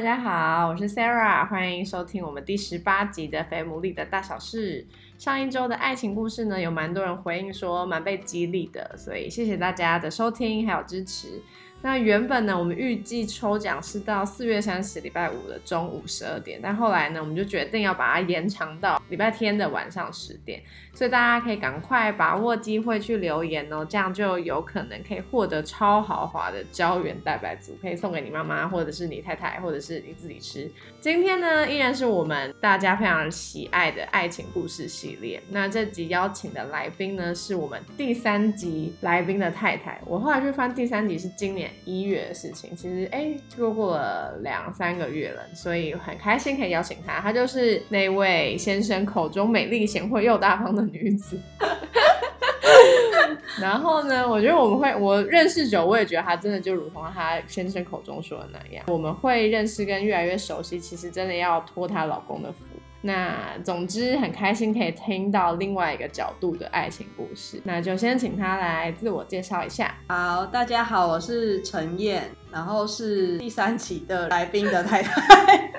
大家好，我是 Sarah，欢迎收听我们第十八集的《非母力的大小事》。上一周的爱情故事呢，有蛮多人回应说蛮被激励的，所以谢谢大家的收听还有支持。那原本呢，我们预计抽奖是到四月三十礼拜五的中午十二点，但后来呢，我们就决定要把它延长到礼拜天的晚上十点，所以大家可以赶快把握机会去留言哦，这样就有可能可以获得超豪华的胶原蛋白组，可以送给你妈妈，或者是你太太，或者是你自己吃。今天呢，依然是我们大家非常喜爱的爱情故事系列。那这集邀请的来宾呢，是我们第三集来宾的太太。我后来去翻第三集是今年。一月的事情，其实哎，就过了两三个月了，所以很开心可以邀请她。她就是那位先生口中美丽、贤惠又大方的女子。然后呢，我觉得我们会，我认识久，我也觉得她真的就如同她先生口中说的那样，我们会认识跟越来越熟悉，其实真的要托她老公的福。那总之很开心可以听到另外一个角度的爱情故事，那就先请他来自我介绍一下。好，大家好，我是陈燕，然后是第三期的来宾的太太。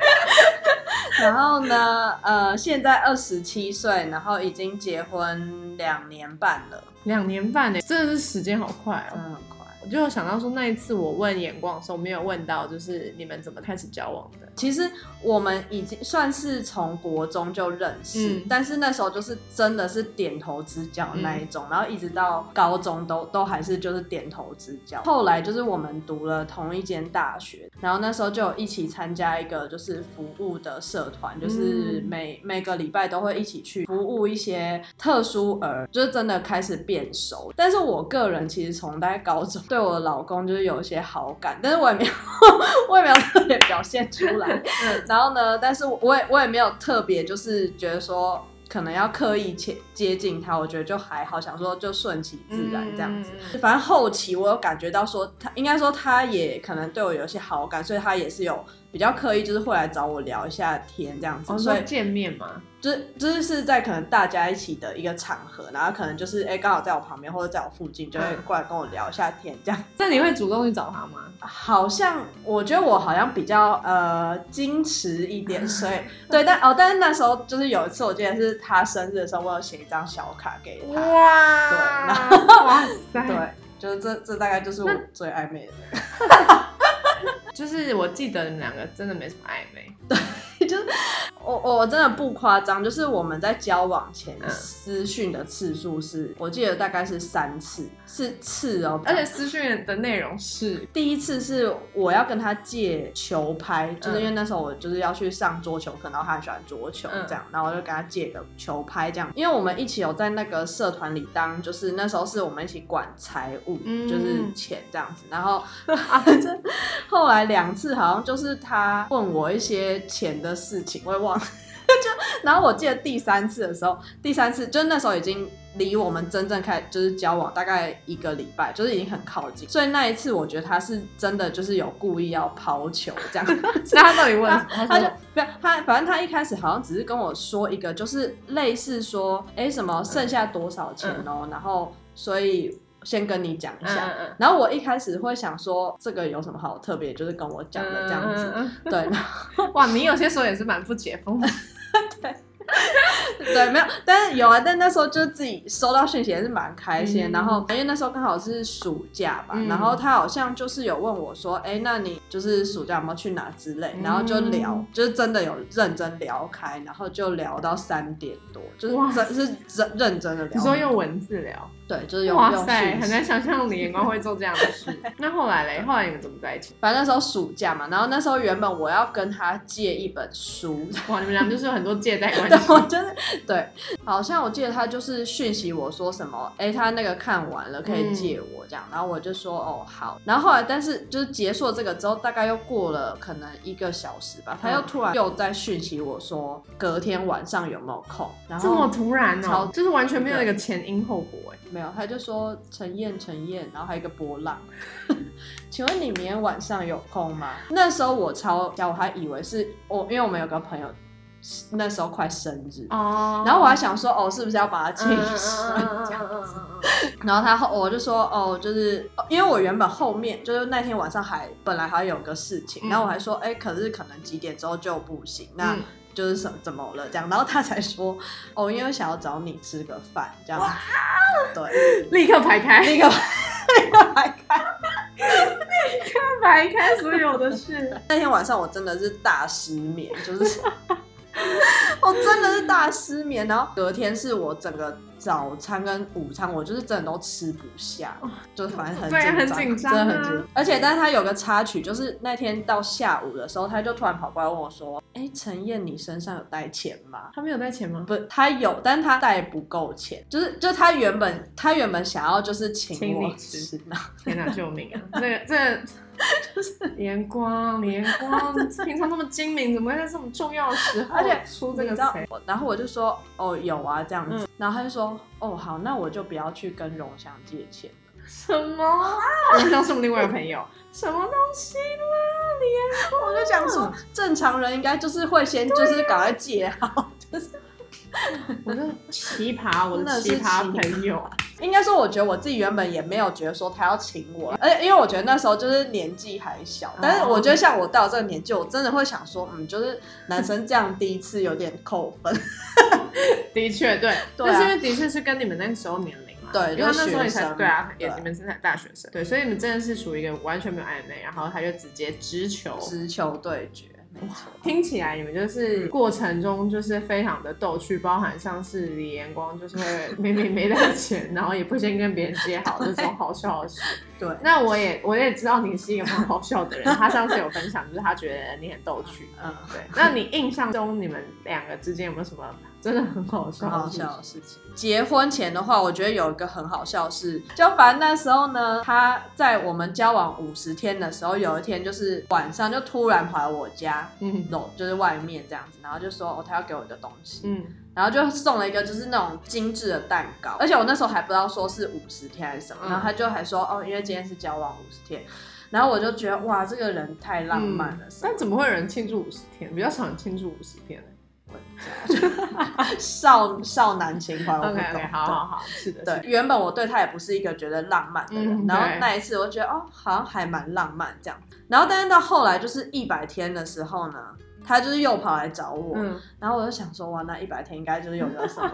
然后呢，呃，现在二十七岁，然后已经结婚两年半了。两年半呢，真的是时间好快哦。我就想到说，那一次我问眼光的时候，没有问到就是你们怎么开始交往的。其实我们已经算是从国中就认识，但是那时候就是真的是点头之交那一种，然后一直到高中都都还是就是点头之交。后来就是我们读了同一间大学，然后那时候就一起参加一个就是服务的社团，就是每每个礼拜都会一起去服务一些特殊儿，就是真的开始变熟。但是我个人其实从大概高中。对我老公就是有一些好感，但是我也没有，我也没有特别表现出来。然后呢，但是我也我也没有特别就是觉得说可能要刻意接接近他，我觉得就还好，想说就顺其自然这样子。反正后期我有感觉到说他应该说他也可能对我有些好感，所以他也是有。比较刻意就是会来找我聊一下天这样子，所以见面嘛，就是就是是在可能大家一起的一个场合，然后可能就是哎刚好在我旁边或者在我附近，就会过来跟我聊一下天这样。那你会主动去找他吗？好像我觉得我好像比较呃矜持一点，所以 对，但哦，但是那时候就是有一次，我记得是他生日的时候，我有写一张小卡给他。哇，对，然后哇塞，对，就是这这大概就是我最暧昧的。就是我记得你们两个真的没什么暧昧，对，就是。我我真的不夸张，就是我们在交往前私讯的次数是，我记得大概是三次，是次哦，而且私讯的内容是，第一次是我要跟他借球拍，就是因为那时候我就是要去上桌球课，然后他很喜欢桌球这样，然后我就跟他借个球拍这样，因为我们一起有在那个社团里当，就是那时候是我们一起管财务，就是钱这样子，然后 后来两次好像就是他问我一些钱的事情，我也忘。就，然后我记得第三次的时候，第三次就是那时候已经离我们真正开就是交往大概一个礼拜，就是已经很靠近。所以那一次我觉得他是真的就是有故意要抛球这样。那他到底问？他就不要他，反正他一开始好像只是跟我说一个，就是类似说，哎，什么剩下多少钱哦，然后所以。先跟你讲一下，然后我一开始会想说这个有什么好特别，就是跟我讲的这样子，对。哇，你有些时候也是蛮不解风的，对。对，没有，但是有啊，但那时候就自己收到讯息也是蛮开心。然后因为那时候刚好是暑假吧，然后他好像就是有问我说：“哎，那你就是暑假有没有去哪之类？”然后就聊，就是真的有认真聊开，然后就聊到三点多，就是真是认认真的聊。你说用文字聊？对，就是用。哇塞，很难想象你眼光会做这样的事。那后来嘞？后来你们怎么在一起？反正那时候暑假嘛，然后那时候原本我要跟他借一本书。哇，你们俩就是有很多借贷关系。我真的对，好像我记得他就是讯息我说什么，哎，他那个看完了可以借我。这样，然后我就说哦好，然后后来但是就是结束了这个之后，大概又过了可能一个小时吧，他又突然又在讯息我说隔天晚上有没有空，然后这么突然超哦，就是完全没有一个前因后果哎。没有，他就说陈燕陈燕，然后还有一个波浪，请问你明天晚上有空吗？那时候我超，我还以为是我，因为我们有个朋友那时候快生日。哦然后我还想说，哦，是不是要把他庆生这样子？然后他后我就说，哦，就是哦因为我原本后面就是那天晚上还本来还有个事情，嗯然后我还说，哎，可是可能几点之后就不行，那嗯就是什怎么了这样？然后他才说，哦，因为想要找你吃个饭这样子。对，立刻排开，立刻 立刻排开。排开所有的事。那天晚上我真的是大失眠，就是我真的是大失眠，然后隔天是我整个早餐跟午餐，我就是真的都吃不下，就是反正很紧紧张啊真的很紧张。而且，但是他有个插曲，就是那天到下午的时候，他就突然跑过来问我说：“哎，陈燕，你身上有带钱吗？”他没有带钱吗？不，他有，但是他带不够钱，就是就他原本他原本想要就是请我吃吃，然后天哪，救命啊！这个这个 眼光眼光，平常那么精明，怎么会在这么重要的时候而且出这个你知道词？，我然后我就说哦有啊这样子，然后他就说哦好，那我就不要去跟荣祥借钱了。什么啊？荣祥是我们另外一个朋友，什么东西啦？我就想说，正常人应该就是会先就是赶快借好，就是我的奇葩，我真的奇葩朋友，应该说，我觉得我自己原本也没有觉得说他要请我，而且因为我觉得那时候就是年纪还小，但是我觉得像我到这个年纪，我真的会想说，嗯，就是男生这样第一次有点扣分，的确对，但是因为的确是跟你们那个时候年龄嘛，对因为那时候你才对啊，也你们是才大学生，对，所以你们真的是属于一个完全没有暧昧，然后他就直接直球，直球对决，没错。听起来你们就是过程中就是非常的逗趣，包含像是李延光就是会明明没带钱，然后也不先跟别人接好这种好笑的事。对那我也我也知道你是一个蛮好笑的人，他上次有分享，就是他觉得你很逗趣。嗯，对，那你印象中你们两个之间有没有什么真的很好笑很好的事情？笑的事情。结婚前的话，我觉得有一个很好笑的是，就反正那时候呢，他在我们交往五十天的时候，有一天就是晚上就突然跑来我家，嗯楼就是外面这样子，然后就说哦，他要给我一个东西，嗯，然后就送了一个就是那种精致的蛋糕，而且我那时候还不知道说是五十天还是什么，嗯然后他就还说哦，因为今天是交往五十天，然后我就觉得哇，这个人太浪漫了，但怎么会有人庆祝五十天？比较少人庆祝五十天呢 少少男情怀，我不懂好好好，是的，对，的原本我对他也不是一个觉得浪漫的人，嗯然后那一次我就觉得哦，好像还蛮浪漫这样。然后但是到后来就是一百天的时候呢，他就是又跑来找我，嗯，然后我就想说哇，那一百天应该就是有个什么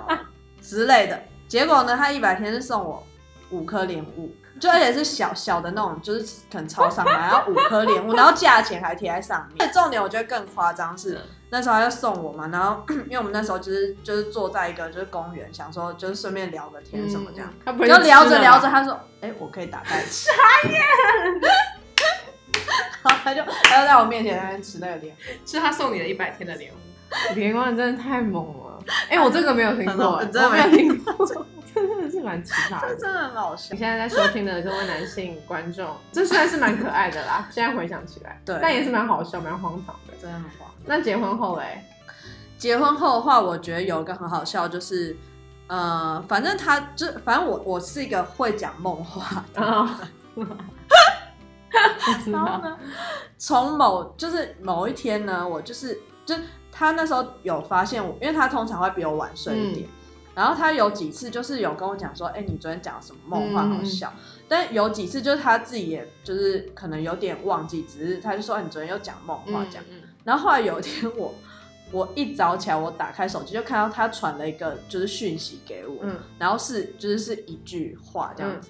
之类的。结果呢，他一百天是送我五颗莲雾，就而且是小小的那种，就是可能超商买，然后五颗莲雾，然后价钱还贴在上面。重点我觉得更夸张是。那时候他就送我嘛，然后 因为我们那时候就是就是坐在一个就是公园，想说就是顺便聊个天什么这样，嗯，他不就聊着聊着，他说：“哎、我可以打开吃。”然后他就他就在我面前在那边吃那个莲，是他送你的一百天的礼物。连光真的太猛了！哎、我这个没有听过、我真的没有听过，真的是蛮奇葩的。这真的很好笑你。现在在收听的各位男性观众，这算是蛮可爱的啦。现在回想起来，对但也是蛮好笑、蛮荒唐的。真的很荒。那结婚后嘞，结婚后的话，我觉得有一个很好笑，就是呃，反正他就反正我我是一个会讲梦话的，然后呢，从某就是某一天呢，我就是就他那时候有发现我，因为他通常会比我晚睡一点。然后他有几次就是有跟我讲说，哎、你昨天讲什么梦？话好笑，但有几次就是他自己也就是可能有点忘记，只是他就说，哎、你昨天又讲梦？话这样。嗯。然后后来有一天我 我一早起来，我打开手机就看到他传了一个就是讯息给我，嗯。然后是就是是一句话这样子。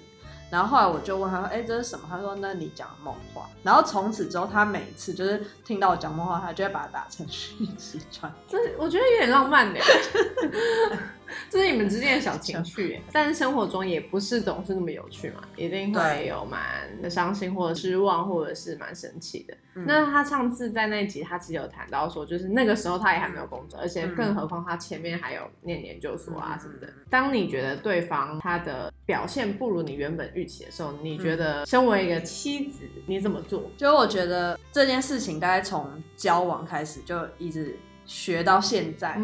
然后后来我就问他说：“哎、这是什么？”他说：“那你讲梦话。”然后从此之后，他每次就是听到我讲梦话，他就会把它打成讯息传。这我觉得有点浪漫的。这是你们之间的小情趣，但是生活中也不是总是那么有趣嘛，一定会有蛮伤心或者失望，或者是蛮生气的。那他上次在那集，他其实有谈到说，就是那个时候他也还没有工作，而且更何况他前面还有念研究所啊什么的。当你觉得对方他的表现不如你原本预期的时候，你觉得身为一个妻子，你怎么做？就我觉得这件事情，大概从交往开始就一直。学到现在，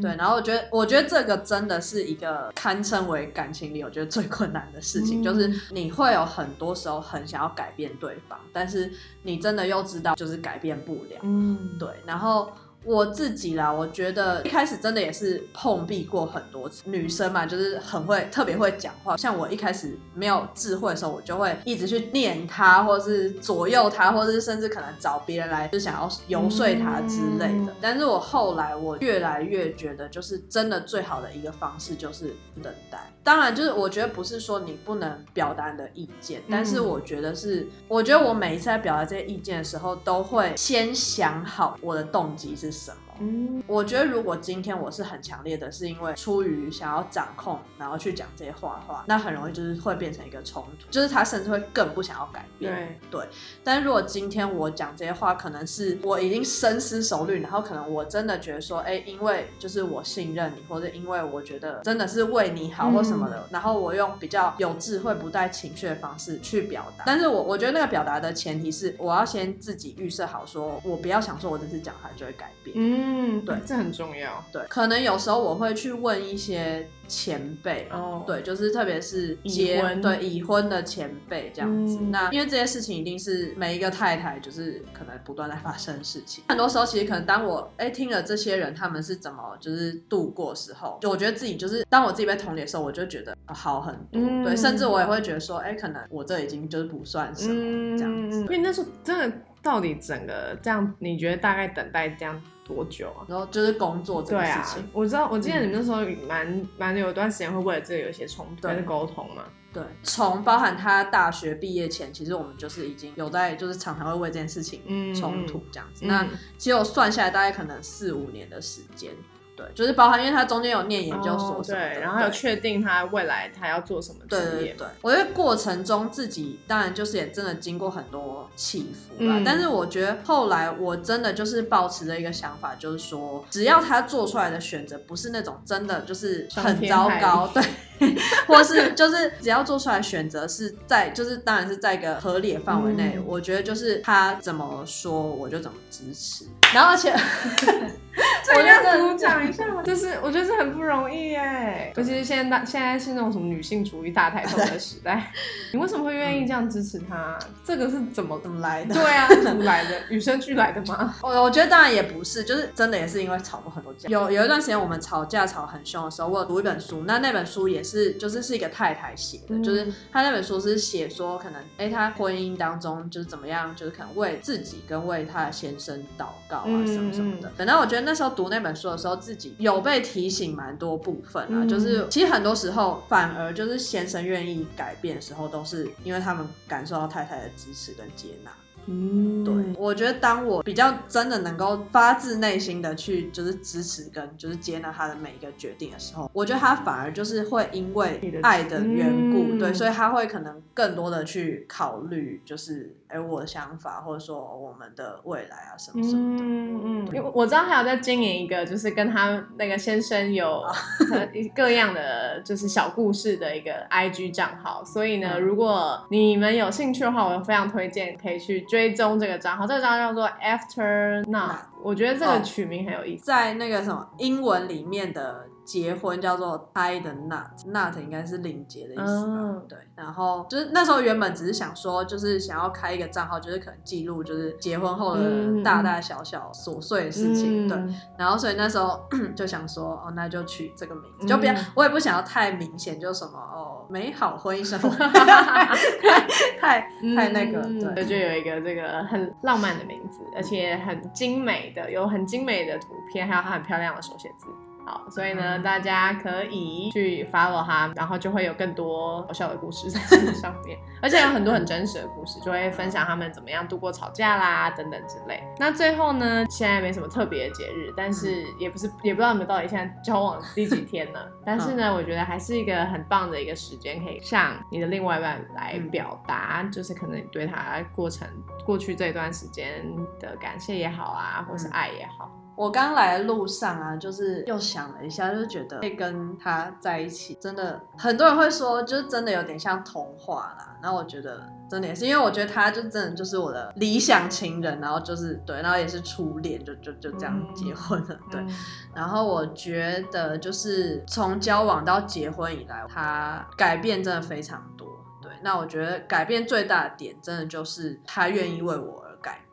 对，然后我觉得，我觉得这个真的是一个堪称为感情里我觉得最困难的事情，就是你会有很多时候很想要改变对方，但是你真的又知道就是改变不了，嗯，对，然后。我自己啦，我觉得一开始真的也是碰壁过很多次。女生嘛，就是很会，特别会讲话。像我一开始没有智慧的时候，我就会一直去念他，或者是左右他，或者是甚至可能找别人来，就想要游说他之类的。但是我后来我越来越觉得，就是真的最好的一个方式就是等待。当然，就是我觉得不是说你不能表达你的意见，但是我觉得是，我觉得我每一次在表达这些意见的时候，都会先想好我的动机是。什么？嗯，我觉得如果今天我是很强烈的，是因为出于想要掌控，然后去讲这些话的话，那很容易就是会变成一个冲突，就是他甚至会更不想要改变。对对。但如果今天我讲这些话，可能是我已经深思熟虑，然后可能我真的觉得说，哎，因为就是我信任你，或者因为我觉得真的是为你好或什么的，然后我用比较有智慧、不带情绪的方式去表达。但是我我觉得那个表达的前提是，我要先自己预设好，说我不要想说我这次讲他就会改变。嗯。嗯，对，这很重要。对，可能有时候我会去问一些前辈，哦，对，就是特别是结婚，对已婚的前辈这样子。那因为这些事情一定是每一个太太，就是可能不断在发生的事情。很多时候，其实可能当我哎听了这些人他们是怎么就是度过时候，就我觉得自己就是当我自己被同理的时候，我就觉得好很多。对，甚至我也会觉得说，哎，可能我这已经就是不算什么这样子。因为那时候真的到底整个这样，你觉得大概等待这样？多久啊？然后就是工作这个事情，我知道，我记得你们那时候蛮蛮有一段时间会为了这个有一些冲突，还是沟通嘛？对，从包含他大学毕业前，其实我们就是已经有在，就是常常会为这件事情冲突这样子。那其实我算下来，大概可能四五年的时间。对，就是包含，因为他中间有念研究所什么的，然后有确定他未来他要做什么职业。对，我觉得过程中自己当然就是也真的经过很多起伏吧。但是我觉得后来我真的就是保持着一个想法，就是说，只要他做出来的选择不是那种真的就是很糟糕，对。或是就是只要做出来选择是在就是当然是在一个合理的范围内，我觉得就是他怎么说我就怎么支持。然后而且，这要鼓掌一下吗？就是我觉得这很不容易哎，尤其是现在现在是那种什么女性主义大抬头的时代，你为什么会愿意这样支持他？这个是怎么怎么来的？对啊，怎么来的？与生俱来的吗？我我觉得当然也不是，就是真的也是因为吵过很多架。有有一段时间我们吵架吵很凶的时候，我有读一本书，那那本书也是。就是是一个太太写的，就是她那本书是写说，可能哎，她婚姻当中就是怎么样，就是可能为自己跟为她的先生祷告啊，什么什么的。等到我觉得那时候读那本书的时候，自己有被提醒蛮多部分啊，就是其实很多时候反而就是先生愿意改变的时候，都是因为他们感受到太太的支持跟接纳。嗯，对，我觉得当我比较真的能够发自内心的去就是支持跟就是接纳他的每一个决定的时候，我觉得他反而就是会因为爱的缘故，对，所以他会可能更多的去考虑就是。哎，我的想法，或者说我们的未来啊，什么什么的。嗯嗯，因为我知道他有在经营一个，就是跟他那个先生有各样的就是小故事的一个 IG 账号。所以呢，如果你们有兴趣的话，我非常推荐可以去追踪这个账号。这个账号叫做 After Now，我觉得这个取名很有意思，在那个什么英文里面的。结婚叫做 tie the knot，knot 应该是领结的意思吧？对，然后就是那时候原本只是想说，就是想要开一个账号，就是可能记录就是结婚后的大大小小琐碎的事情，对。然后所以那时候就想说，哦，那就取这个名字，就不要，我也不想要太明显，就什么哦，美好婚姻生活，太太那个，对，就有一个这个很浪漫的名字，而且很精美的，有很精美的图片，还有它很漂亮的手写字。好，所以呢，大家可以去 follow 他，然后就会有更多搞笑的故事在上面，而且有很多很真实的故事，就会分享他们怎么样度过吵架啦等等之类。那最后呢，现在没什么特别的节日，但是也不是也不知道你们到底现在交往第几天呢？但是呢，我觉得还是一个很棒的一个时间，可以向你的另外一半来表达，就是可能你对他过程过去这段时间的感谢也好啊，或是爱也好。我刚来的路上啊，就是又想了一下，就是觉得会跟他在一起，真的很多人会说，就是真的有点像童话啦。然后我觉得真的也是，因为我觉得他就真的就是我的理想情人，然后就是对，然后也是初恋，就就就这样结婚了。对，然后我觉得就是从交往到结婚以来，他改变真的非常多。对，那我觉得改变最大的点，真的就是他愿意为我而。改变，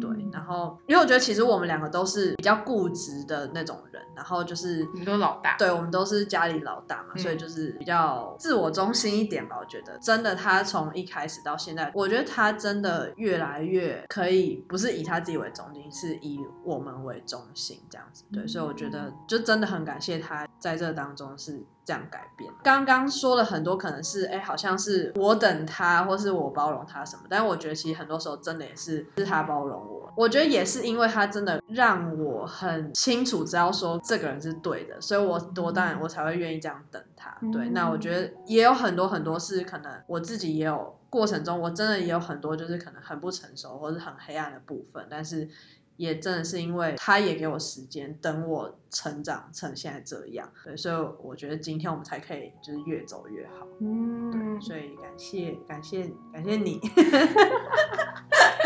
对，然后因为我觉得其实我们两个都是比较固执的那种人，然后就是你都老大，对，我们都是家里老大嘛，所以就是比较自我中心一点吧。我觉得真的，他从一开始到现在，我觉得他真的越来越可以不是以他自己为中心，是以我们为中心这样子。对，所以我觉得就真的很感谢他在这当中是。这样改变，刚刚说了很多，可能是哎，好像是我等他，或是我包容他什么，但是我觉得其实很多时候真的也是是他包容我。我觉得也是因为他真的让我很清楚知道说这个人是对的，所以我多当然我才会愿意这样等他。对，那我觉得也有很多很多事可能我自己也有过程中，我真的也有很多就是可能很不成熟或者很黑暗的部分，但是。也真的是因为他也给我时间，等我成长成现在这样，对，所以我觉得今天我们才可以就是越走越好，嗯，对，所以感谢感谢感谢你，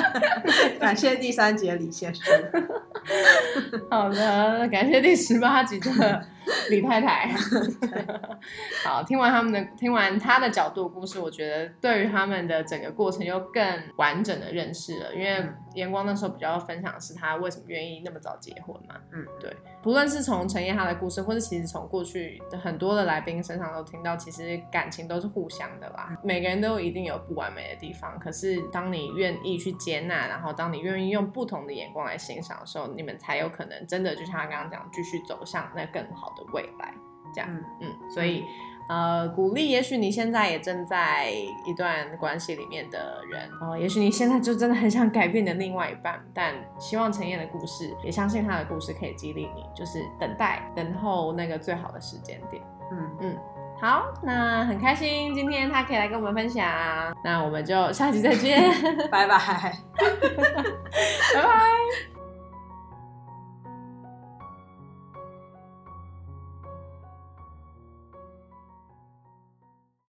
感谢第三节李先生，好的，感谢第十八集的。李太太，好，听完他们的，听完他的角度故事，我觉得对于他们的整个过程又更完整的认识了。因为阳光那时候比较分享是他为什么愿意那么早结婚嘛，嗯，对。不论是从陈燕他的故事，或是其实从过去的很多的来宾身上都听到，其实感情都是互相的啦。每个人都一定有不完美的地方，可是当你愿意去接纳，然后当你愿意用不同的眼光来欣赏的时候，你们才有可能真的就像他刚刚讲，继续走向那更好的未来。这样，嗯，所以。呃，鼓励，也许你现在也正在一段关系里面的人，哦，也许你现在就真的很想改变你的另外一半，但希望陈燕的故事，也相信他的故事可以激励你，就是等待，等候那个最好的时间点。嗯嗯，好，那很开心今天他可以来跟我们分享，那我们就下期再见，拜拜，拜拜。